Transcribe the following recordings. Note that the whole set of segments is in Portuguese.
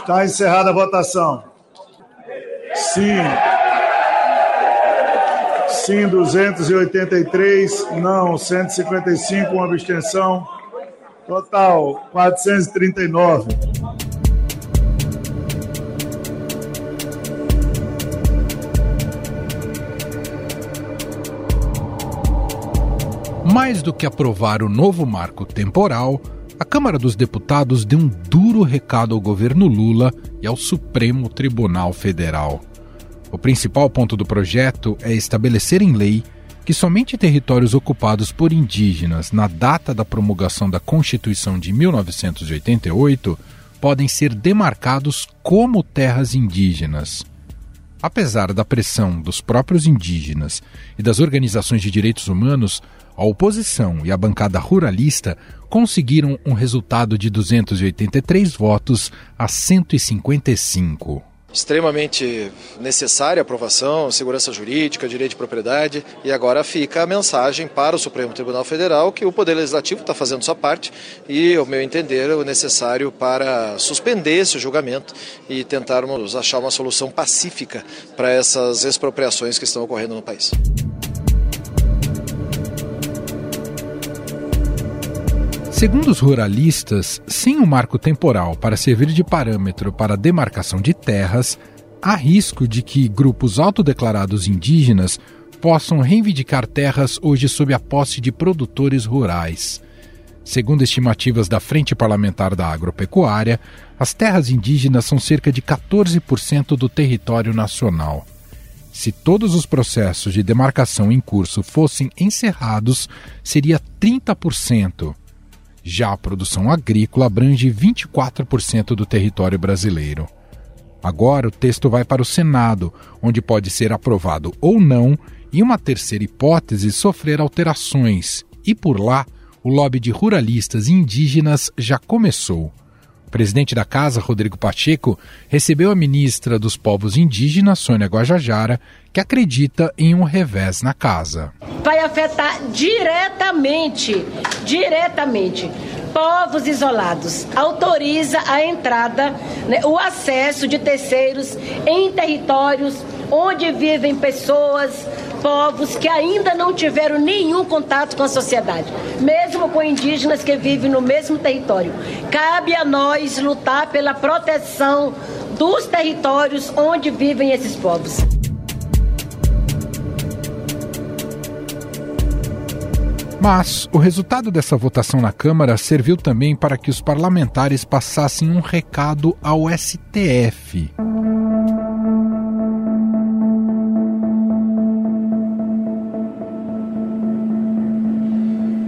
Está encerrada a votação. Sim. Sim, 283. Não, 155, uma abstenção. Total, 439. Mais do que aprovar o novo marco temporal, a Câmara dos Deputados deu um duro recado ao governo Lula e ao Supremo Tribunal Federal. O principal ponto do projeto é estabelecer em lei que somente territórios ocupados por indígenas na data da promulgação da Constituição de 1988 podem ser demarcados como terras indígenas. Apesar da pressão dos próprios indígenas e das organizações de direitos humanos, a oposição e a bancada ruralista conseguiram um resultado de 283 votos a 155 extremamente necessária a aprovação, segurança jurídica, direito de propriedade, e agora fica a mensagem para o Supremo Tribunal Federal que o Poder Legislativo está fazendo sua parte e, ao meu entender, o necessário para suspender esse julgamento e tentarmos achar uma solução pacífica para essas expropriações que estão ocorrendo no país. Segundo os ruralistas, sem um marco temporal para servir de parâmetro para a demarcação de terras, há risco de que grupos autodeclarados indígenas possam reivindicar terras hoje sob a posse de produtores rurais. Segundo estimativas da Frente Parlamentar da Agropecuária, as terras indígenas são cerca de 14% do território nacional. Se todos os processos de demarcação em curso fossem encerrados, seria 30%. Já a produção agrícola abrange 24% do território brasileiro. Agora o texto vai para o Senado, onde pode ser aprovado ou não, e uma terceira hipótese sofrer alterações. E por lá, o lobby de ruralistas e indígenas já começou. O presidente da casa, Rodrigo Pacheco, recebeu a ministra dos Povos Indígenas, Sônia Guajajara, que acredita em um revés na casa. Vai afetar diretamente, diretamente, povos isolados. Autoriza a entrada, né, o acesso de terceiros em territórios onde vivem pessoas, povos que ainda não tiveram nenhum contato com a sociedade, mesmo com indígenas que vivem no mesmo território. Cabe a nós lutar pela proteção dos territórios onde vivem esses povos. Mas o resultado dessa votação na Câmara serviu também para que os parlamentares passassem um recado ao STF.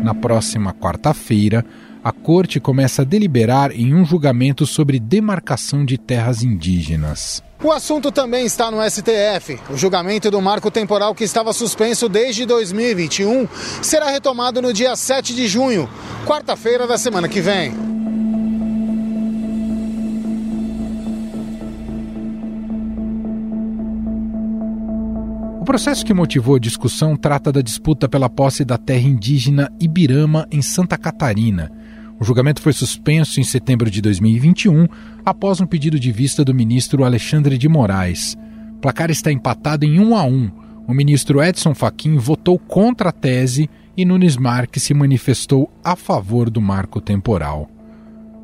Na próxima quarta-feira, a Corte começa a deliberar em um julgamento sobre demarcação de terras indígenas. O assunto também está no STF. O julgamento do marco temporal que estava suspenso desde 2021 será retomado no dia 7 de junho, quarta-feira da semana que vem. Processo que motivou a discussão trata da disputa pela posse da terra indígena Ibirama, em Santa Catarina. O julgamento foi suspenso em setembro de 2021, após um pedido de vista do ministro Alexandre de Moraes. O placar está empatado em 1 a 1. O ministro Edson Fachin votou contra a tese e Nunes Marques se manifestou a favor do marco temporal.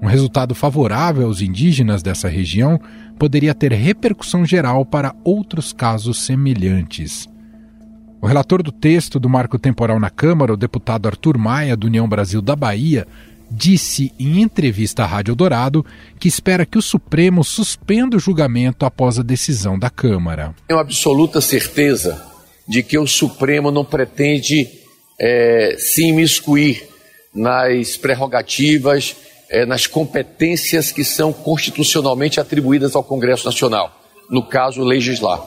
Um resultado favorável aos indígenas dessa região poderia ter repercussão geral para outros casos semelhantes. O relator do texto do marco temporal na Câmara, o deputado Arthur Maia, do União Brasil da Bahia, disse em entrevista à Rádio Dourado que espera que o Supremo suspenda o julgamento após a decisão da Câmara. Tenho absoluta certeza de que o Supremo não pretende é, se imiscuir nas prerrogativas é, nas competências que são constitucionalmente atribuídas ao Congresso Nacional, no caso, legislar.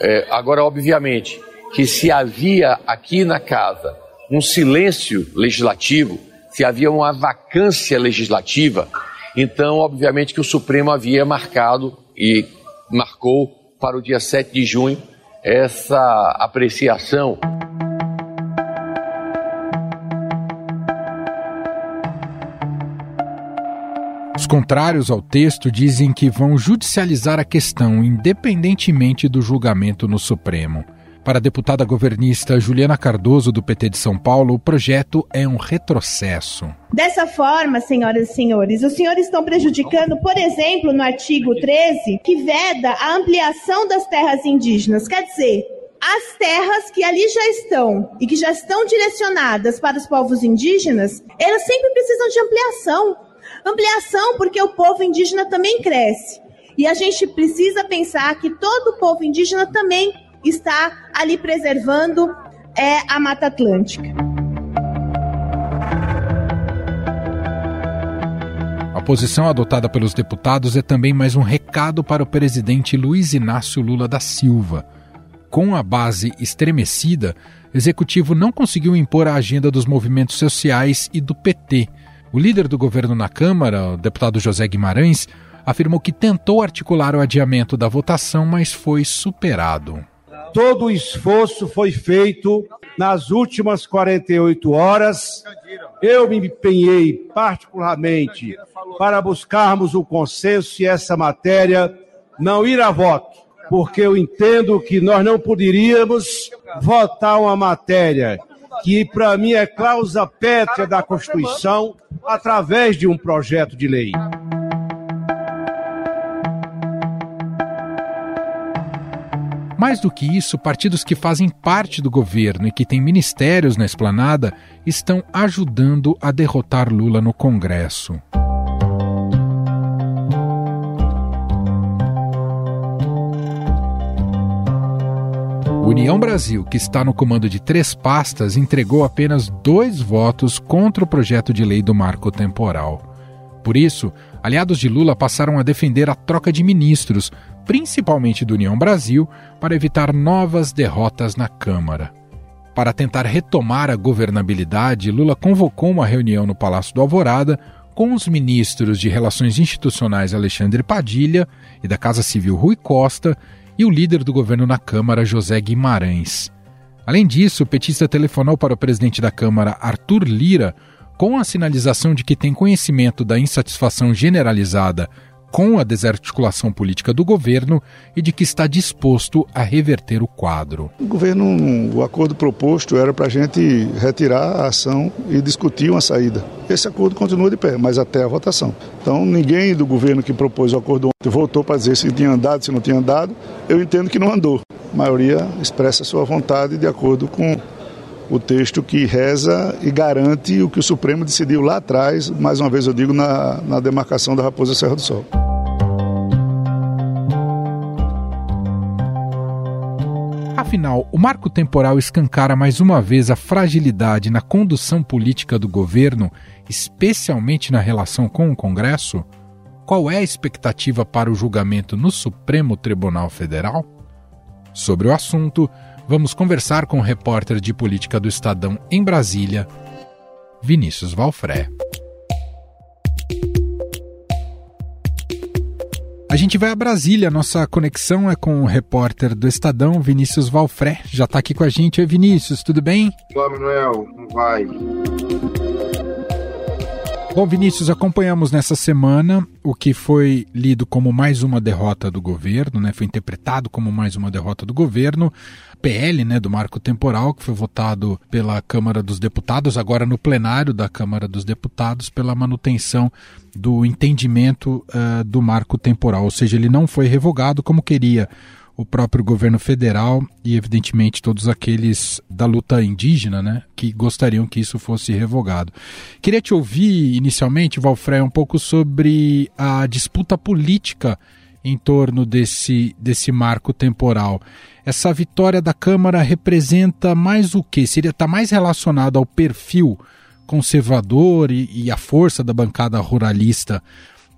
É, agora, obviamente, que se havia aqui na casa um silêncio legislativo, se havia uma vacância legislativa, então, obviamente, que o Supremo havia marcado e marcou para o dia 7 de junho essa apreciação. Contrários ao texto dizem que vão judicializar a questão, independentemente do julgamento no Supremo. Para a deputada governista Juliana Cardoso, do PT de São Paulo, o projeto é um retrocesso. Dessa forma, senhoras e senhores, os senhores estão prejudicando, por exemplo, no artigo 13, que veda a ampliação das terras indígenas. Quer dizer, as terras que ali já estão e que já estão direcionadas para os povos indígenas, elas sempre precisam de ampliação. Ampliação porque o povo indígena também cresce. E a gente precisa pensar que todo o povo indígena também está ali preservando é, a Mata Atlântica. A posição adotada pelos deputados é também mais um recado para o presidente Luiz Inácio Lula da Silva. Com a base estremecida, o executivo não conseguiu impor a agenda dos movimentos sociais e do PT. O líder do governo na Câmara, o deputado José Guimarães, afirmou que tentou articular o adiamento da votação, mas foi superado. Todo o esforço foi feito nas últimas 48 horas. Eu me empenhei particularmente para buscarmos o consenso e essa matéria não ir a voto, porque eu entendo que nós não poderíamos votar uma matéria que para mim é cláusula pétrea da Constituição através de um projeto de lei. Mais do que isso, partidos que fazem parte do governo e que têm ministérios na esplanada estão ajudando a derrotar Lula no Congresso. União Brasil, que está no comando de três pastas, entregou apenas dois votos contra o projeto de lei do marco temporal. Por isso, aliados de Lula passaram a defender a troca de ministros, principalmente do União Brasil, para evitar novas derrotas na Câmara. Para tentar retomar a governabilidade, Lula convocou uma reunião no Palácio do Alvorada com os ministros de Relações Institucionais Alexandre Padilha e da Casa Civil Rui Costa e o líder do governo na Câmara, José Guimarães. Além disso, o petista telefonou para o presidente da Câmara, Arthur Lira, com a sinalização de que tem conhecimento da insatisfação generalizada com a desarticulação política do governo e de que está disposto a reverter o quadro. O governo, o acordo proposto era para a gente retirar a ação e discutir uma saída. Esse acordo continua de pé, mas até a votação. Então, ninguém do governo que propôs o acordo ontem voltou para dizer se tinha andado, se não tinha andado. Eu entendo que não andou. A maioria expressa sua vontade de acordo com o texto que reza e garante o que o Supremo decidiu lá atrás, mais uma vez eu digo, na, na demarcação da Raposa Serra do Sol. Afinal, o marco temporal escancara mais uma vez a fragilidade na condução política do governo, especialmente na relação com o Congresso? Qual é a expectativa para o julgamento no Supremo Tribunal Federal? Sobre o assunto, vamos conversar com o repórter de política do Estadão em Brasília, Vinícius Valfré. A gente vai a Brasília, nossa conexão é com o repórter do Estadão, Vinícius Valfré. Já está aqui com a gente. Oi, Vinícius, tudo bem? Olá, Manuel, como vai? Bom, Vinícius, acompanhamos nessa semana o que foi lido como mais uma derrota do governo, né? Foi interpretado como mais uma derrota do governo. PL, né, do marco temporal, que foi votado pela Câmara dos Deputados, agora no plenário da Câmara dos Deputados, pela manutenção do entendimento uh, do marco temporal, ou seja, ele não foi revogado como queria o próprio governo federal e, evidentemente, todos aqueles da luta indígena, né, que gostariam que isso fosse revogado. Queria te ouvir, inicialmente, Valfré, um pouco sobre a disputa política em torno desse, desse marco temporal. Essa vitória da Câmara representa mais o que? Seria estar tá mais relacionado ao perfil conservador e, e a força da bancada ruralista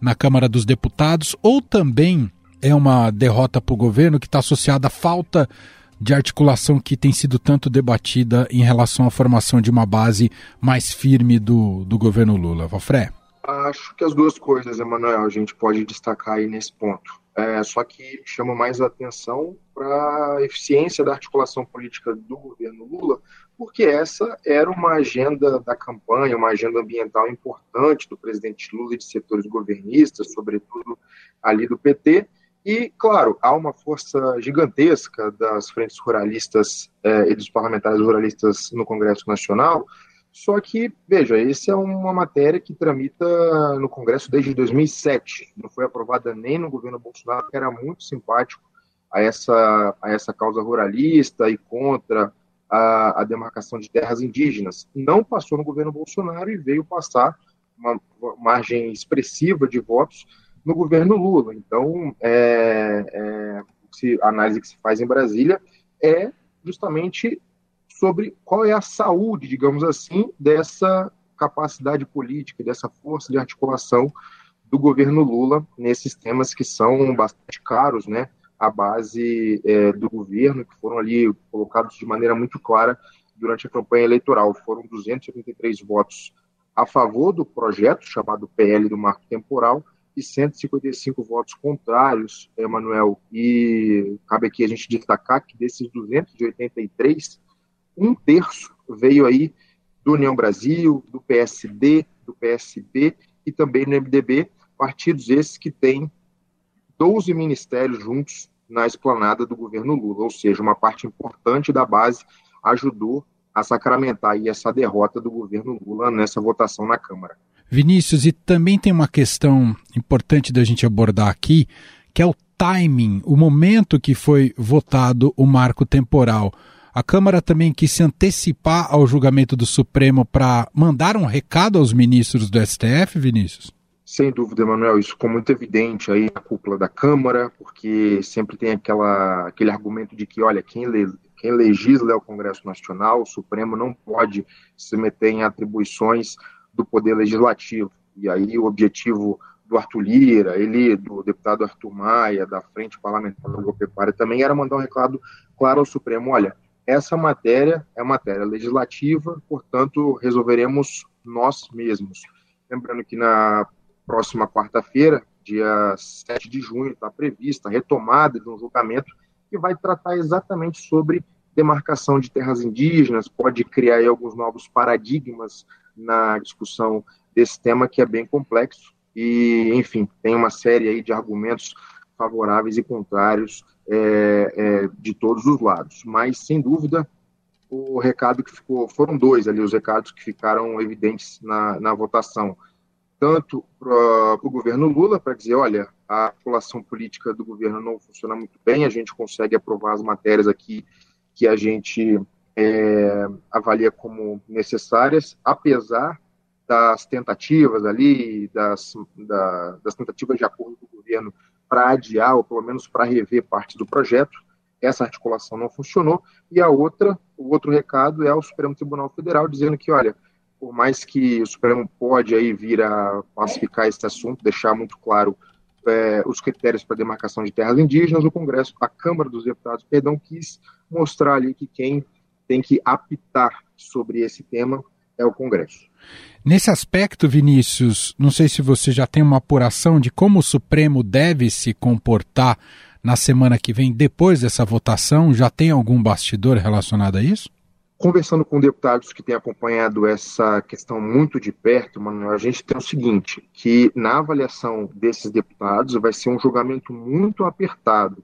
na Câmara dos Deputados, ou também é uma derrota para o governo que está associada à falta de articulação que tem sido tanto debatida em relação à formação de uma base mais firme do, do governo Lula. Valfré? Acho que as duas coisas, Emanuel, a gente pode destacar aí nesse ponto. É, só que chama mais atenção para a eficiência da articulação política do governo Lula, porque essa era uma agenda da campanha, uma agenda ambiental importante do presidente Lula e de setores governistas, sobretudo ali do PT. E, claro, há uma força gigantesca das frentes ruralistas eh, e dos parlamentares ruralistas no Congresso Nacional, só que, veja, essa é uma matéria que tramita no Congresso desde 2007. Não foi aprovada nem no governo Bolsonaro, que era muito simpático a essa, a essa causa ruralista e contra a, a demarcação de terras indígenas. Não passou no governo Bolsonaro e veio passar uma margem expressiva de votos no governo Lula. Então, é, é, a análise que se faz em Brasília é justamente sobre qual é a saúde, digamos assim, dessa capacidade política, dessa força de articulação do governo Lula nesses temas que são bastante caros, né, à base é, do governo, que foram ali colocados de maneira muito clara durante a campanha eleitoral. Foram 283 votos a favor do projeto, chamado PL do Marco Temporal, e 155 votos contrários, Emanuel. E cabe aqui a gente destacar que desses 283, um terço veio aí do União Brasil, do PSD, do PSB e também no MDB, partidos esses que têm 12 ministérios juntos na esplanada do governo Lula, ou seja, uma parte importante da base ajudou a sacramentar aí essa derrota do governo Lula nessa votação na Câmara. Vinícius, e também tem uma questão importante da gente abordar aqui, que é o timing, o momento que foi votado o marco temporal. A Câmara também quis se antecipar ao julgamento do Supremo para mandar um recado aos ministros do STF, Vinícius? Sem dúvida, Emanuel, isso ficou muito evidente aí na cúpula da Câmara, porque sempre tem aquela, aquele argumento de que, olha, quem, le, quem legisla é o Congresso Nacional, o Supremo não pode se meter em atribuições do Poder Legislativo. E aí o objetivo do Arthur Lira, ele, do deputado Arthur Maia, da Frente Parlamentar Agropecuária, também era mandar um recado claro ao Supremo, olha, essa matéria é matéria legislativa, portanto, resolveremos nós mesmos. Lembrando que na próxima quarta-feira, dia 7 de junho, está prevista a retomada de um julgamento que vai tratar exatamente sobre demarcação de terras indígenas, pode criar alguns novos paradigmas na discussão desse tema que é bem complexo e, enfim, tem uma série aí de argumentos favoráveis e contrários é, é, de todos os lados. Mas, sem dúvida, o recado que ficou, foram dois ali os recados que ficaram evidentes na, na votação. Tanto para o governo Lula, para dizer, olha, a articulação política do governo não funciona muito bem, a gente consegue aprovar as matérias aqui que a gente é, avalia como necessárias, apesar das tentativas ali, das, da, das tentativas de acordo do governo para adiar, ou pelo menos para rever parte do projeto. Essa articulação não funcionou. E a outra, o outro recado é ao Supremo Tribunal Federal, dizendo que, olha, por mais que o Supremo pode aí vir a pacificar esse assunto, deixar muito claro é, os critérios para demarcação de terras indígenas, o Congresso, a Câmara dos Deputados, perdão, quis mostrar ali que quem tem que apitar sobre esse tema é o Congresso. Nesse aspecto, Vinícius, não sei se você já tem uma apuração de como o Supremo deve se comportar na semana que vem, depois dessa votação. Já tem algum bastidor relacionado a isso? Conversando com deputados que têm acompanhado essa questão muito de perto, Manuel, a gente tem o seguinte, que na avaliação desses deputados vai ser um julgamento muito apertado.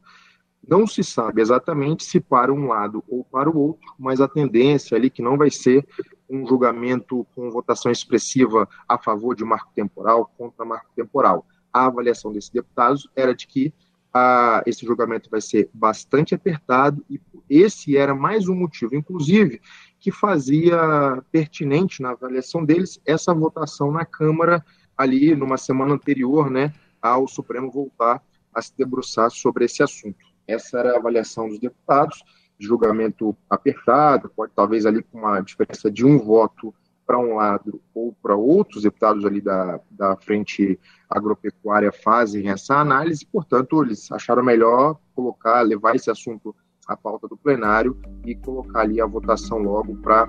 Não se sabe exatamente se para um lado ou para o outro, mas a tendência ali que não vai ser um julgamento com votação expressiva a favor de marco temporal contra marco temporal. A avaliação desses deputados era de que ah, esse julgamento vai ser bastante apertado e esse era mais um motivo, inclusive, que fazia pertinente na avaliação deles essa votação na Câmara ali numa semana anterior, né, ao Supremo voltar a se debruçar sobre esse assunto. Essa era a avaliação dos deputados julgamento apertado, pode talvez ali com uma diferença de um voto para um lado ou para outros deputados ali da, da frente agropecuária fazem essa análise, portanto, eles acharam melhor colocar, levar esse assunto à pauta do plenário e colocar ali a votação logo para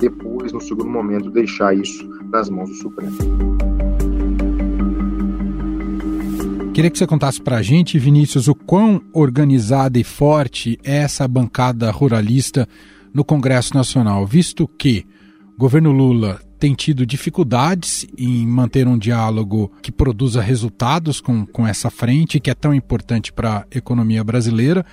depois, no segundo momento, deixar isso nas mãos do Supremo. Queria que você contasse para a gente, Vinícius, o quão organizada e forte é essa bancada ruralista no Congresso Nacional, visto que o governo Lula tem tido dificuldades em manter um diálogo que produza resultados com, com essa frente, que é tão importante para a economia brasileira.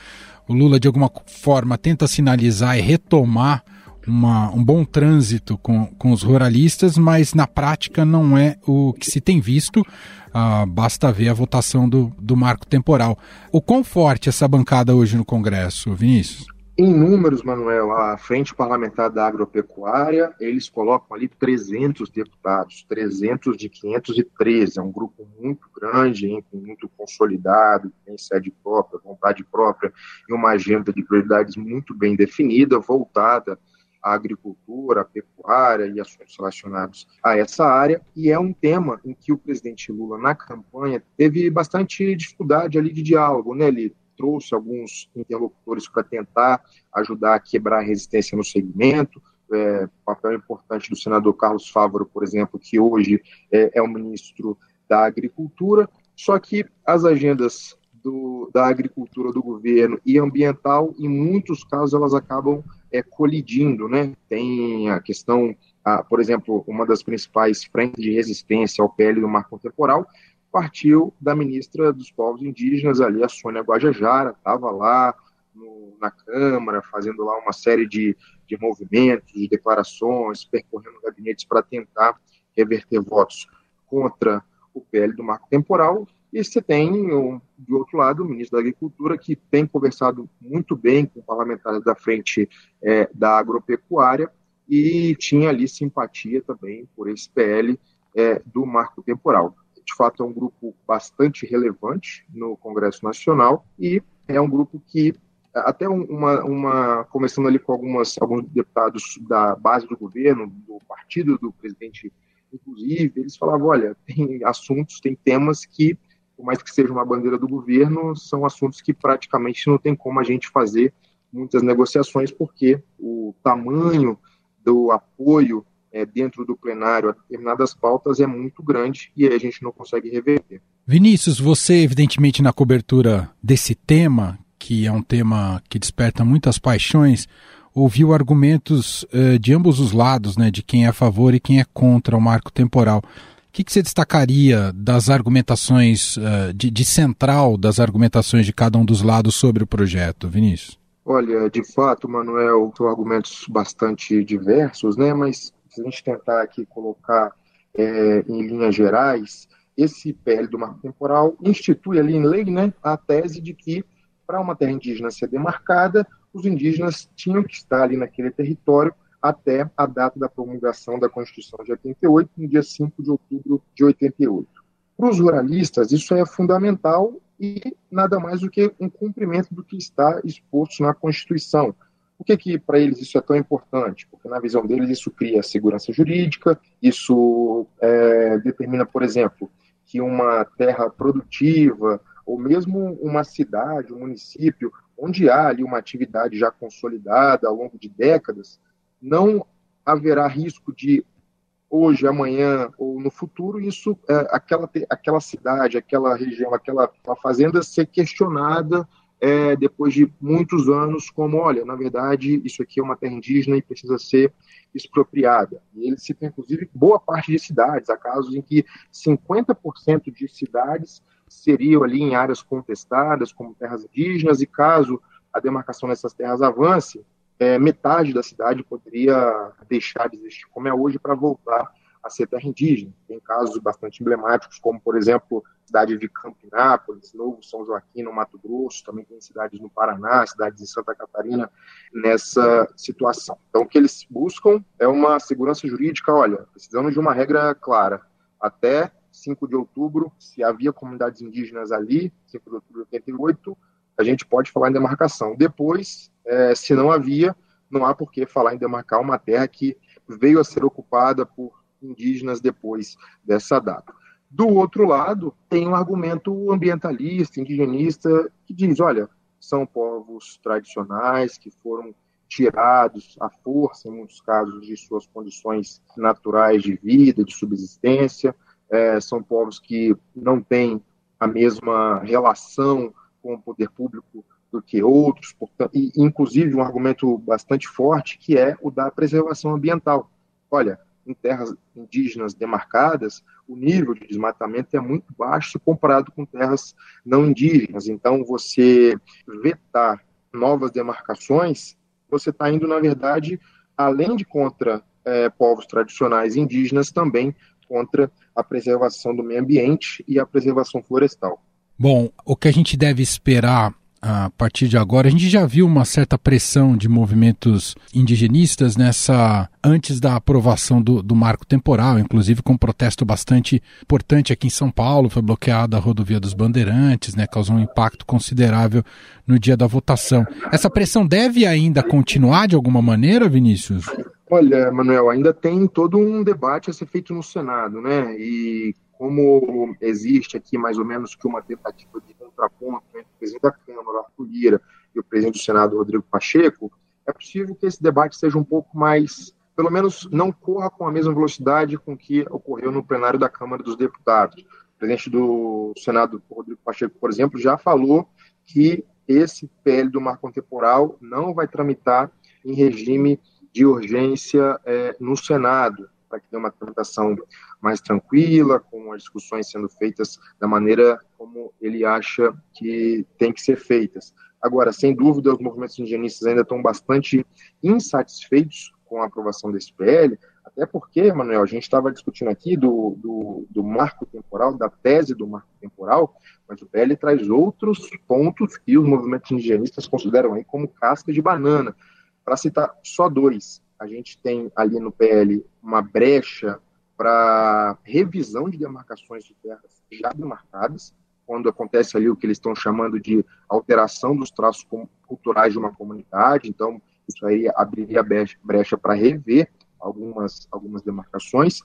O Lula, de alguma forma, tenta sinalizar e retomar uma, um bom trânsito com, com os ruralistas, mas na prática não é o que se tem visto. Ah, basta ver a votação do, do marco temporal. O quão forte essa bancada hoje no Congresso, Vinícius? Em números, Manuel, a Frente Parlamentar da Agropecuária, eles colocam ali 300 deputados, 300 de 513, é um grupo muito grande, hein, muito consolidado, tem sede própria, vontade própria e uma agenda de prioridades muito bem definida, voltada à agricultura, à pecuária e assuntos relacionados a essa área, e é um tema em que o presidente Lula, na campanha, teve bastante dificuldade ali de diálogo, né, Ele trouxe alguns interlocutores para tentar ajudar a quebrar a resistência no segmento, é, papel importante do senador Carlos Fávaro, por exemplo, que hoje é, é o ministro da Agricultura, só que as agendas do, da agricultura do governo e ambiental, em muitos casos, elas acabam é, colidindo, né? Tem a questão, a, por exemplo, uma das principais frentes de resistência ao PL do marco temporal partiu da ministra dos povos indígenas ali, a Sônia Guajajara, estava lá no, na Câmara, fazendo lá uma série de, de movimentos, de declarações, percorrendo gabinetes para tentar reverter votos contra o PL do marco temporal, e você tem, do outro lado, o ministro da Agricultura, que tem conversado muito bem com parlamentares da frente é, da agropecuária e tinha ali simpatia também por esse PL é, do marco temporal. De fato, é um grupo bastante relevante no Congresso Nacional e é um grupo que até uma, uma começando ali com algumas alguns deputados da base do governo, do partido do presidente, inclusive, eles falavam, olha, tem assuntos, tem temas que por mais que seja uma bandeira do governo, são assuntos que praticamente não tem como a gente fazer muitas negociações, porque o tamanho do apoio é, dentro do plenário a determinadas pautas é muito grande e aí a gente não consegue reverter. Vinícius, você, evidentemente, na cobertura desse tema, que é um tema que desperta muitas paixões, ouviu argumentos uh, de ambos os lados, né, de quem é a favor e quem é contra o marco temporal que, que você destacaria das argumentações, uh, de, de central das argumentações de cada um dos lados sobre o projeto, Vinícius? Olha, de fato, Manuel, são argumentos bastante diversos, né? Mas se a gente tentar aqui colocar é, em linhas gerais, esse PL do marco temporal institui ali em lei, né, a tese de que para uma terra indígena ser demarcada, os indígenas tinham que estar ali naquele território até a data da promulgação da Constituição de 88, no dia 5 de outubro de 88. Para os ruralistas, isso é fundamental e nada mais do que um cumprimento do que está exposto na Constituição. Por que, que para eles isso é tão importante? Porque, na visão deles, isso cria segurança jurídica, isso é, determina, por exemplo, que uma terra produtiva, ou mesmo uma cidade, um município, onde há ali uma atividade já consolidada ao longo de décadas, não haverá risco de hoje, amanhã ou no futuro isso é, aquela aquela cidade, aquela região, aquela, aquela fazenda ser questionada é, depois de muitos anos como, olha, na verdade isso aqui é uma terra indígena e precisa ser expropriada. E ele cita inclusive boa parte de cidades, há casos em que 50% de cidades seriam ali em áreas contestadas como terras indígenas e caso a demarcação dessas terras avance, é, metade da cidade poderia deixar de existir como é hoje para voltar a ser terra indígena. Tem casos bastante emblemáticos, como, por exemplo, a cidade de Campinápolis, Novo São Joaquim, no Mato Grosso, também tem cidades no Paraná, cidades em Santa Catarina, nessa situação. Então, o que eles buscam é uma segurança jurídica, olha, precisamos de uma regra clara. Até 5 de outubro, se havia comunidades indígenas ali, 5 de outubro de 88, a gente pode falar em demarcação. Depois, é, se não havia, não há por que falar em demarcar uma terra que veio a ser ocupada por indígenas depois dessa data. Do outro lado, tem um argumento ambientalista, indigenista, que diz: olha, são povos tradicionais que foram tirados à força, em muitos casos, de suas condições naturais de vida, de subsistência, é, são povos que não têm a mesma relação com o poder público do que outros, e inclusive um argumento bastante forte que é o da preservação ambiental. Olha, em terras indígenas demarcadas, o nível de desmatamento é muito baixo comparado com terras não indígenas. Então, você vetar novas demarcações, você está indo, na verdade, além de contra é, povos tradicionais indígenas, também contra a preservação do meio ambiente e a preservação florestal. Bom, o que a gente deve esperar a partir de agora. A gente já viu uma certa pressão de movimentos indigenistas nessa antes da aprovação do, do marco temporal, inclusive com um protesto bastante importante aqui em São Paulo, foi bloqueada a rodovia dos Bandeirantes, né, causou um impacto considerável no dia da votação. Essa pressão deve ainda continuar de alguma maneira, Vinícius? Olha, Manuel, ainda tem todo um debate a ser feito no Senado, né? E como existe aqui mais ou menos que uma tentativa de contraponto entre o presidente da Câmara, Arthur Lira, e o presidente do Senado, Rodrigo Pacheco, é possível que esse debate seja um pouco mais, pelo menos não corra com a mesma velocidade com que ocorreu no plenário da Câmara dos Deputados. O presidente do Senado, Rodrigo Pacheco, por exemplo, já falou que esse PL do marco temporal não vai tramitar em regime de urgência é, no Senado para que tenha uma tramitação mais tranquila, com as discussões sendo feitas da maneira como ele acha que tem que ser feitas. Agora, sem dúvida, os movimentos indigenistas ainda estão bastante insatisfeitos com a aprovação desse PL, até porque, Manuel, a gente estava discutindo aqui do, do, do, marco temporal, da tese do marco temporal, mas o PL traz outros pontos que os movimentos indigenistas consideram aí como casca de banana. Para citar só dois, a gente tem ali no PL uma brecha para revisão de demarcações de terras já demarcadas, quando acontece ali o que eles estão chamando de alteração dos traços culturais de uma comunidade, então isso aí abriria brecha para rever algumas, algumas demarcações,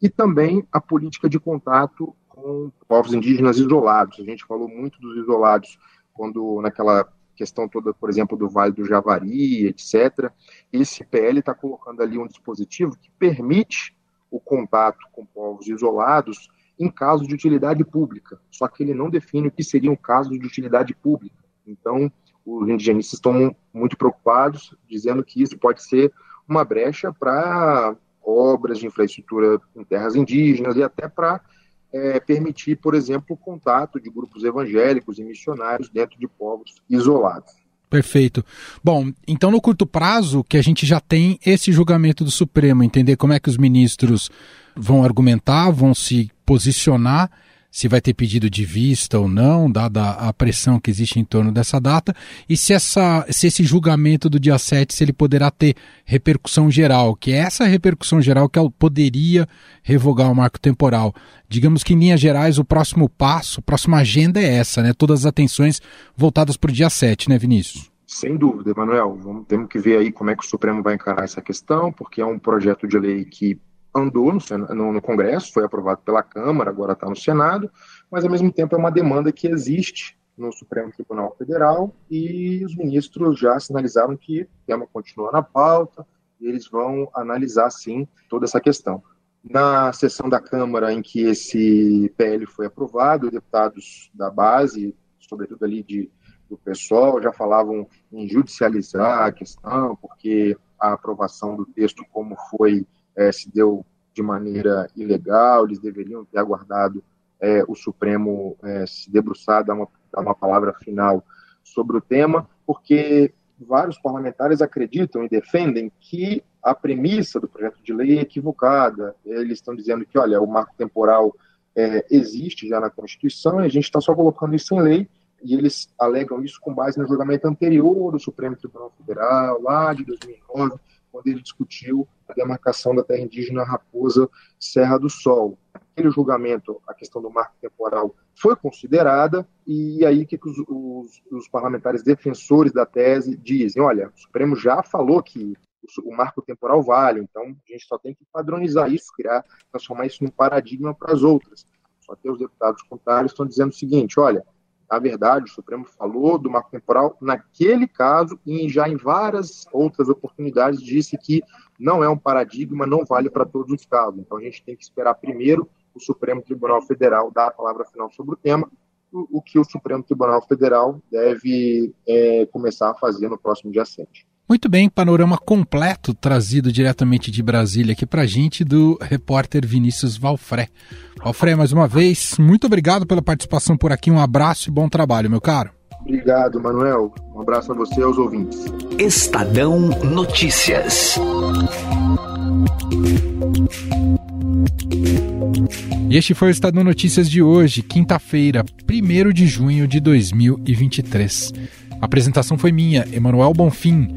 e também a política de contato com povos indígenas isolados. A gente falou muito dos isolados quando naquela questão toda, por exemplo, do Vale do Javari, etc. Esse PL está colocando ali um dispositivo que permite o contato com povos isolados em caso de utilidade pública, só que ele não define o que seria um caso de utilidade pública. Então, os indigenistas estão muito preocupados, dizendo que isso pode ser uma brecha para obras de infraestrutura em terras indígenas e até para é, permitir, por exemplo, o contato de grupos evangélicos e missionários dentro de povos isolados. Perfeito. Bom, então no curto prazo que a gente já tem esse julgamento do Supremo, entender como é que os ministros vão argumentar, vão se posicionar se vai ter pedido de vista ou não, dada a pressão que existe em torno dessa data, e se, essa, se esse julgamento do dia 7, se ele poderá ter repercussão geral, que é essa repercussão geral que poderia revogar o marco temporal. Digamos que, em linhas gerais, o próximo passo, a próxima agenda é essa, né? Todas as atenções voltadas para o dia 7, né, Vinícius? Sem dúvida, Emanuel. Vamos, temos que ver aí como é que o Supremo vai encarar essa questão, porque é um projeto de lei que andou no, no, no Congresso, foi aprovado pela Câmara, agora está no Senado, mas ao mesmo tempo é uma demanda que existe no Supremo Tribunal Federal e os ministros já sinalizaram que o tema continua na pauta e eles vão analisar sim toda essa questão. Na sessão da Câmara em que esse PL foi aprovado, deputados da base, sobretudo ali de, do pessoal, já falavam em judicializar a questão, porque a aprovação do texto, como foi é, se deu de maneira ilegal, eles deveriam ter aguardado é, o Supremo é, se debruçar, dar uma, dar uma palavra final sobre o tema, porque vários parlamentares acreditam e defendem que a premissa do projeto de lei é equivocada. Eles estão dizendo que, olha, o marco temporal é, existe já na Constituição e a gente está só colocando isso em lei, e eles alegam isso com base no julgamento anterior do Supremo Tribunal Federal, lá de 2009, quando ele discutiu a demarcação da terra indígena Raposa Serra do Sol. Aquele julgamento, a questão do marco temporal foi considerada, e aí o que, que os, os, os, parlamentares defensores da tese dizem? Olha, o Supremo já falou que o, o marco temporal vale, então a gente só tem que padronizar isso, criar, transformar isso num paradigma para as outras. Só que os deputados contrários estão dizendo o seguinte: olha, na verdade, o Supremo falou do marco temporal naquele caso e já em várias outras oportunidades disse que não é um paradigma, não vale para todos os casos. Então a gente tem que esperar primeiro o Supremo Tribunal Federal dar a palavra final sobre o tema o que o Supremo Tribunal Federal deve é, começar a fazer no próximo dia 7. Muito bem, panorama completo trazido diretamente de Brasília aqui para gente do repórter Vinícius Valfré. Valfré, mais uma vez, muito obrigado pela participação por aqui, um abraço e bom trabalho, meu caro. Obrigado, Manuel. Um abraço a você e aos ouvintes. Estadão Notícias. E este foi o Estadão Notícias de hoje, quinta-feira, 1 de junho de 2023. A apresentação foi minha, Emanuel Bonfim.